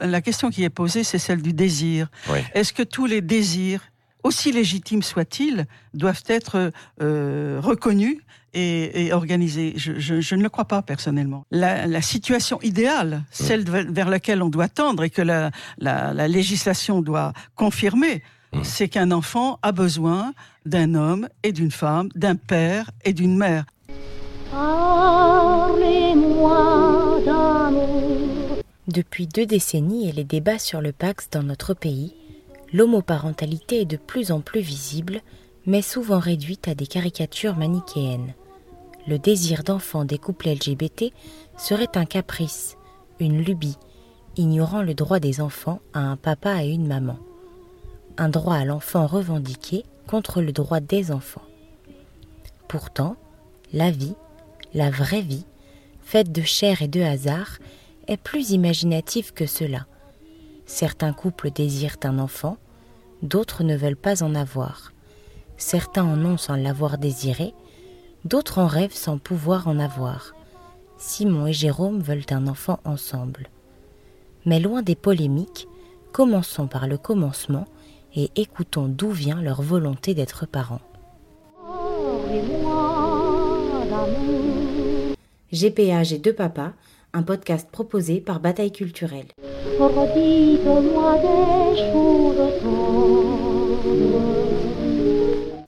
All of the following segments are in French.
La question qui est posée, c'est celle du désir. Est-ce que tous les désirs, aussi légitimes soient-ils, doivent être euh, reconnus et, organisés? Je, ne le crois pas personnellement. La, situation idéale, celle vers laquelle on doit tendre et que la, la législation doit confirmer, c'est qu'un enfant a besoin d'un homme et d'une femme, d'un père et d'une mère. Depuis deux décennies et les débats sur le Pax dans notre pays, l'homoparentalité est de plus en plus visible, mais souvent réduite à des caricatures manichéennes. Le désir d'enfant des couples LGBT serait un caprice, une lubie, ignorant le droit des enfants à un papa et une maman. Un droit à l'enfant revendiqué contre le droit des enfants. Pourtant, la vie, la vraie vie, faite de chair et de hasard, est plus imaginative que cela. Certains couples désirent un enfant, d'autres ne veulent pas en avoir. Certains en ont sans l'avoir désiré, d'autres en rêvent sans pouvoir en avoir. Simon et Jérôme veulent un enfant ensemble. Mais loin des polémiques, commençons par le commencement et écoutons d'où vient leur volonté d'être parents. GPA, j'ai deux papas, un podcast proposé par Bataille Culturelle.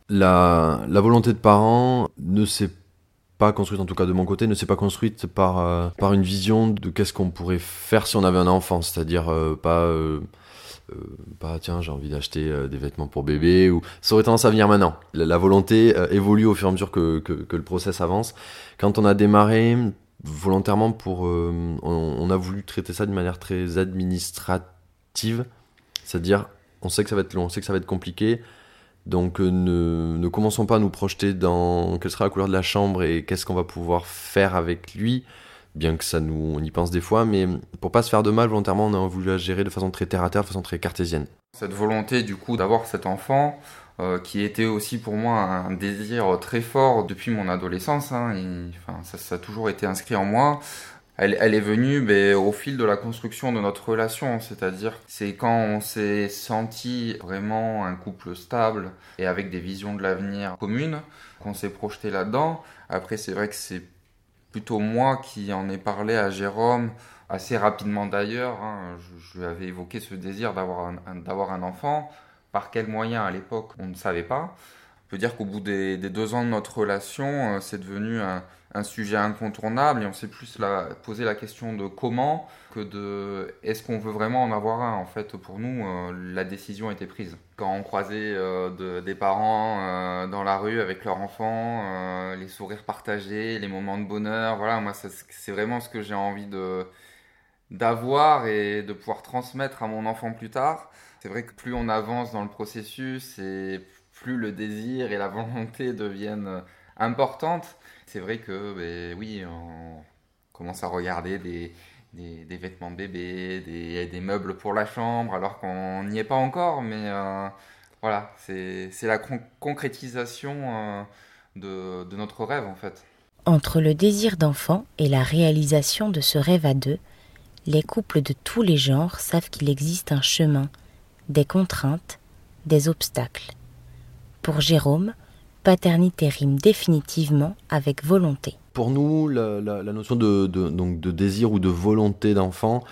La, la volonté de parents ne s'est pas construite, en tout cas de mon côté, ne s'est pas construite par, euh, par une vision de qu'est-ce qu'on pourrait faire si on avait un enfant, c'est-à-dire euh, pas... Euh, pas tiens j'ai envie d'acheter des vêtements pour bébé ou ça aurait tendance à venir maintenant. La, volonté évolue au fur et à mesure que, que, que, le process avance. Quand on a démarré volontairement pour. Euh, on, a voulu traiter ça d'une manière très administrative, c'est-à-dire on sait que ça va être long, on sait que ça va être compliqué, donc euh, ne, ne, commençons pas à nous projeter dans quelle sera la couleur de la chambre et qu'est-ce qu'on va pouvoir faire avec lui, bien que ça nous on y pense des fois, mais pour pas se faire de mal volontairement, on a voulu la gérer de façon très terre à terre, de façon très cartésienne. Cette volonté du coup d'avoir cet enfant, euh, qui était aussi pour moi un désir très fort depuis mon adolescence. Hein, enfin, ça, a toujours été inscrit en moi. Elle, est venue mais, au fil de la construction de notre relation, c'est-à-dire c'est quand on s'est senti vraiment un couple stable et avec des visions de l'avenir communes qu'on s'est projeté là-dedans. Après, c'est vrai que c'est plutôt moi qui en ai parlé à Jérôme assez rapidement d'ailleurs. Hein. Je, lui avais évoqué ce désir d'avoir un enfant. Par quels moyens à l'époque, on ne savait pas. On peut dire qu'au bout des, deux ans de notre relation, euh, c'est devenu un, sujet incontournable et on s'est plus posé la question de comment que de est-ce qu'on veut vraiment en avoir un. En fait, pour nous, euh, la décision était prise. Quand on croisait euh, des parents dans la rue avec leurs enfants, les sourires partagés, les moments de bonheur, voilà, moi, c'est vraiment ce que j'ai envie de d'avoir et de pouvoir transmettre à mon enfant plus tard. C'est vrai que plus on avance dans le processus et plus le désir et la volonté deviennent importantes. C'est vrai que, ben, oui, on commence à regarder des, vêtements de bébé, des, meubles pour la chambre, alors qu'on n'y est pas encore. Mais euh, voilà, c'est la concrétisation euh, de notre rêve, en fait. Entre le désir d'enfant et la réalisation de ce rêve à deux, les couples de tous les genres savent qu'il existe un chemin des contraintes, des obstacles. Pour Jérôme, paternité rime définitivement avec volonté. Pour nous, la, notion de, donc de désir ou de volonté d'enfant,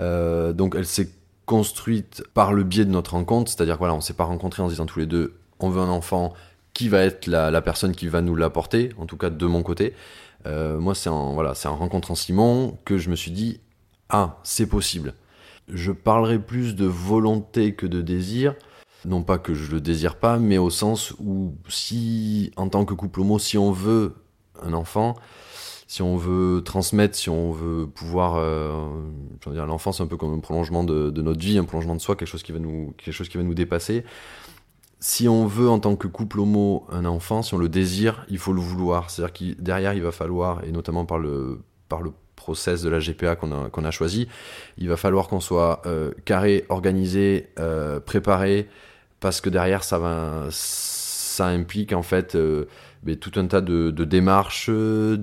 euh, donc elle s'est construite par le biais de notre rencontre, c'est-à-dire voilà, on s'est pas rencontrés en disant tous les deux, on veut un enfant, qui va être la, personne qui va nous l'apporter, en tout cas de mon côté. Euh, moi, c'est en voilà, c'est en rencontrant Simon que je me suis dit, ah, c'est possible je parlerai plus de volonté que de désir. Non pas que je le désire pas, mais au sens où si, en tant que couple homo, si on veut un enfant, si on veut transmettre, si on veut pouvoir, euh, dire, l'enfant c'est un peu comme un prolongement de, notre vie, un prolongement de soi, quelque chose qui va nous, quelque chose qui va nous dépasser. Si on veut en tant que couple homo un enfant, si on le désire, il faut le vouloir. C'est-à-dire que derrière il va falloir, et notamment par le, par le process de la GPA qu'on a, qu'on a choisi, il va falloir qu'on soit euh, carré, organisé, euh, préparé, parce que derrière, ça, va, ça implique en fait euh, tout un tas de, démarches, de,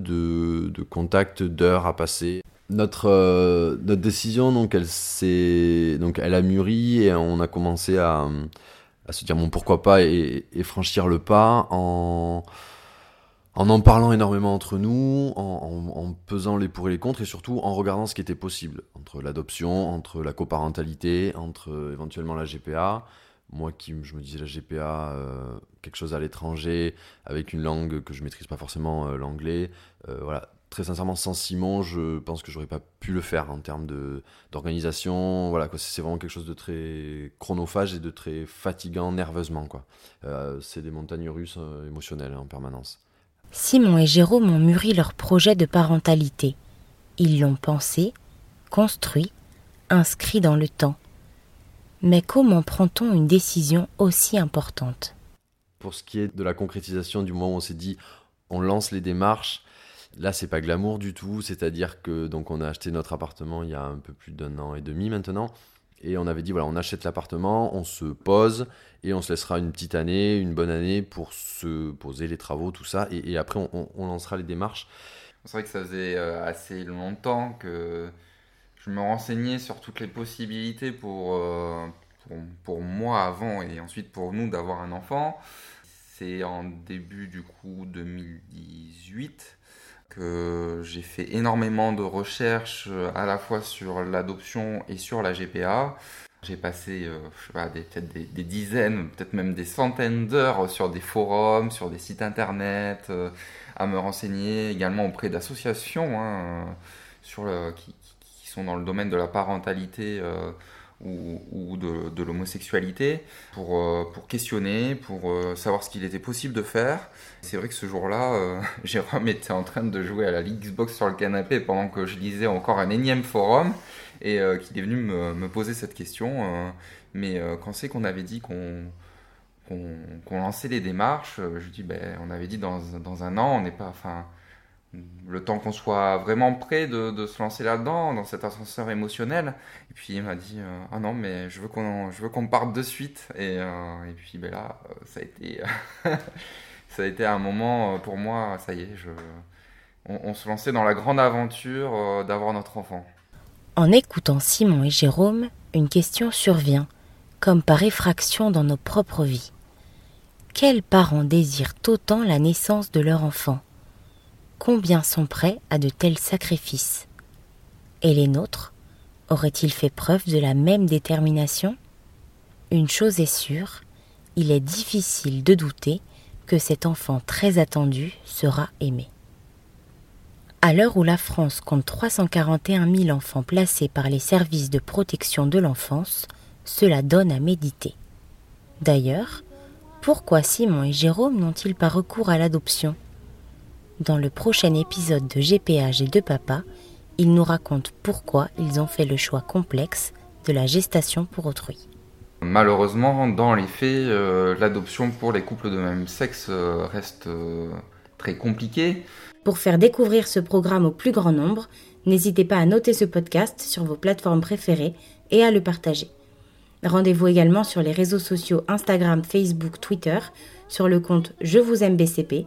de contacts, d'heures à passer. notre, notre décision, donc elle, donc, elle a mûri et on a commencé à, à se dire bon, pourquoi pas et, franchir le pas en, en en parlant énormément entre nous, en, pesant les pour et les contre et surtout en regardant ce qui était possible entre l'adoption, entre la coparentalité, entre éventuellement la GPA. Moi qui je me disais la GPA, euh, quelque chose à l'étranger, avec une langue que je maîtrise pas forcément, euh, l'anglais. Euh, voilà, très sincèrement, sans Simon, je pense que j'aurais pas pu le faire en termes d'organisation. Voilà, c'est vraiment quelque chose de très chronophage et de très fatigant nerveusement. Quoi. Euh, c'est des montagnes russes euh, émotionnelles en permanence. Simon et Jérôme ont mûri leur projet de parentalité. Ils l'ont pensé, construit, inscrit dans le temps. Mais comment prend-on une décision aussi importante? Pour ce qui est de la concrétisation du moment où on s'est dit on lance les démarches, Là, c'est pas glamour du tout, c'est-à-dire que donc on a acheté notre appartement il y a un peu plus d'un an et demi maintenant, et on avait dit voilà, on achète l'appartement, on se pose et on se laissera une petite année, une bonne année pour se poser les travaux, tout ça, et, après on, lancera les démarches. C'est vrai que ça faisait euh, assez longtemps que je me renseignais sur toutes les possibilités pour, euh, pour, pour moi avant et ensuite pour nous d'avoir un enfant. C'est en début du coup 2018 que j'ai fait énormément de recherches euh, à la fois sur l'adoption et sur la GPA. J'ai passé euh, je sais pas, des, peut-être des, dizaines, peut-être même des centaines d'heures sur des forums, sur des sites internet, euh, à me renseigner également auprès d'associations hein, sur qui, qui, sont dans le domaine de la parentalité ou, de, l'homosexualité pour, euh, pour questionner, pour euh, savoir ce qu'il était possible de faire. C'est vrai que ce jour-là, euh, Jérôme était en train de jouer à la Xbox sur le canapé pendant que je lisais encore un énième forum et qu'il est venu me, me, poser cette question. mais quand c'est qu'on avait dit qu'on qu'on lançait les démarches, je dis ben on avait dit dans, dans un an, on n'est pas, enfin le temps qu'on soit vraiment prêt de, se lancer là-dedans, dans cet ascenseur émotionnel. Et puis il m'a dit euh, ah non mais je veux qu'on qu'on parte de suite. Et, euh, et puis ben là euh, ça a été ça a été un moment pour moi ça y est on, se lançait dans la grande aventure d'avoir notre enfant. En écoutant Simon et Jérôme, une question survient, comme par effraction dans nos propres vies. Quels parents désirent autant la naissance de leur enfant? Combien sont prêts à de tels sacrifices? Et les nôtres auraient-ils fait preuve de la même détermination? Une chose est sûre, il est difficile de douter que cet enfant très attendu sera aimé. À l'heure où la France compte 341 000 enfants placés par les services de protection de l'enfance, cela donne à méditer. D'ailleurs, pourquoi Simon et Jérôme n'ont-ils pas recours à l'adoption? Dans le prochain épisode de GPH et de Papa, ils nous racontent pourquoi ils ont fait le choix complexe de la gestation pour autrui. Malheureusement, dans les faits, euh, l'adoption pour les couples de même sexe euh, reste euh, très compliquée. Pour faire découvrir ce programme au plus grand nombre, n'hésitez pas à noter ce podcast sur vos plateformes préférées et à le partager. Rendez-vous également sur les réseaux sociaux Instagram, Facebook, Twitter, sur le compte Je vous aime BCP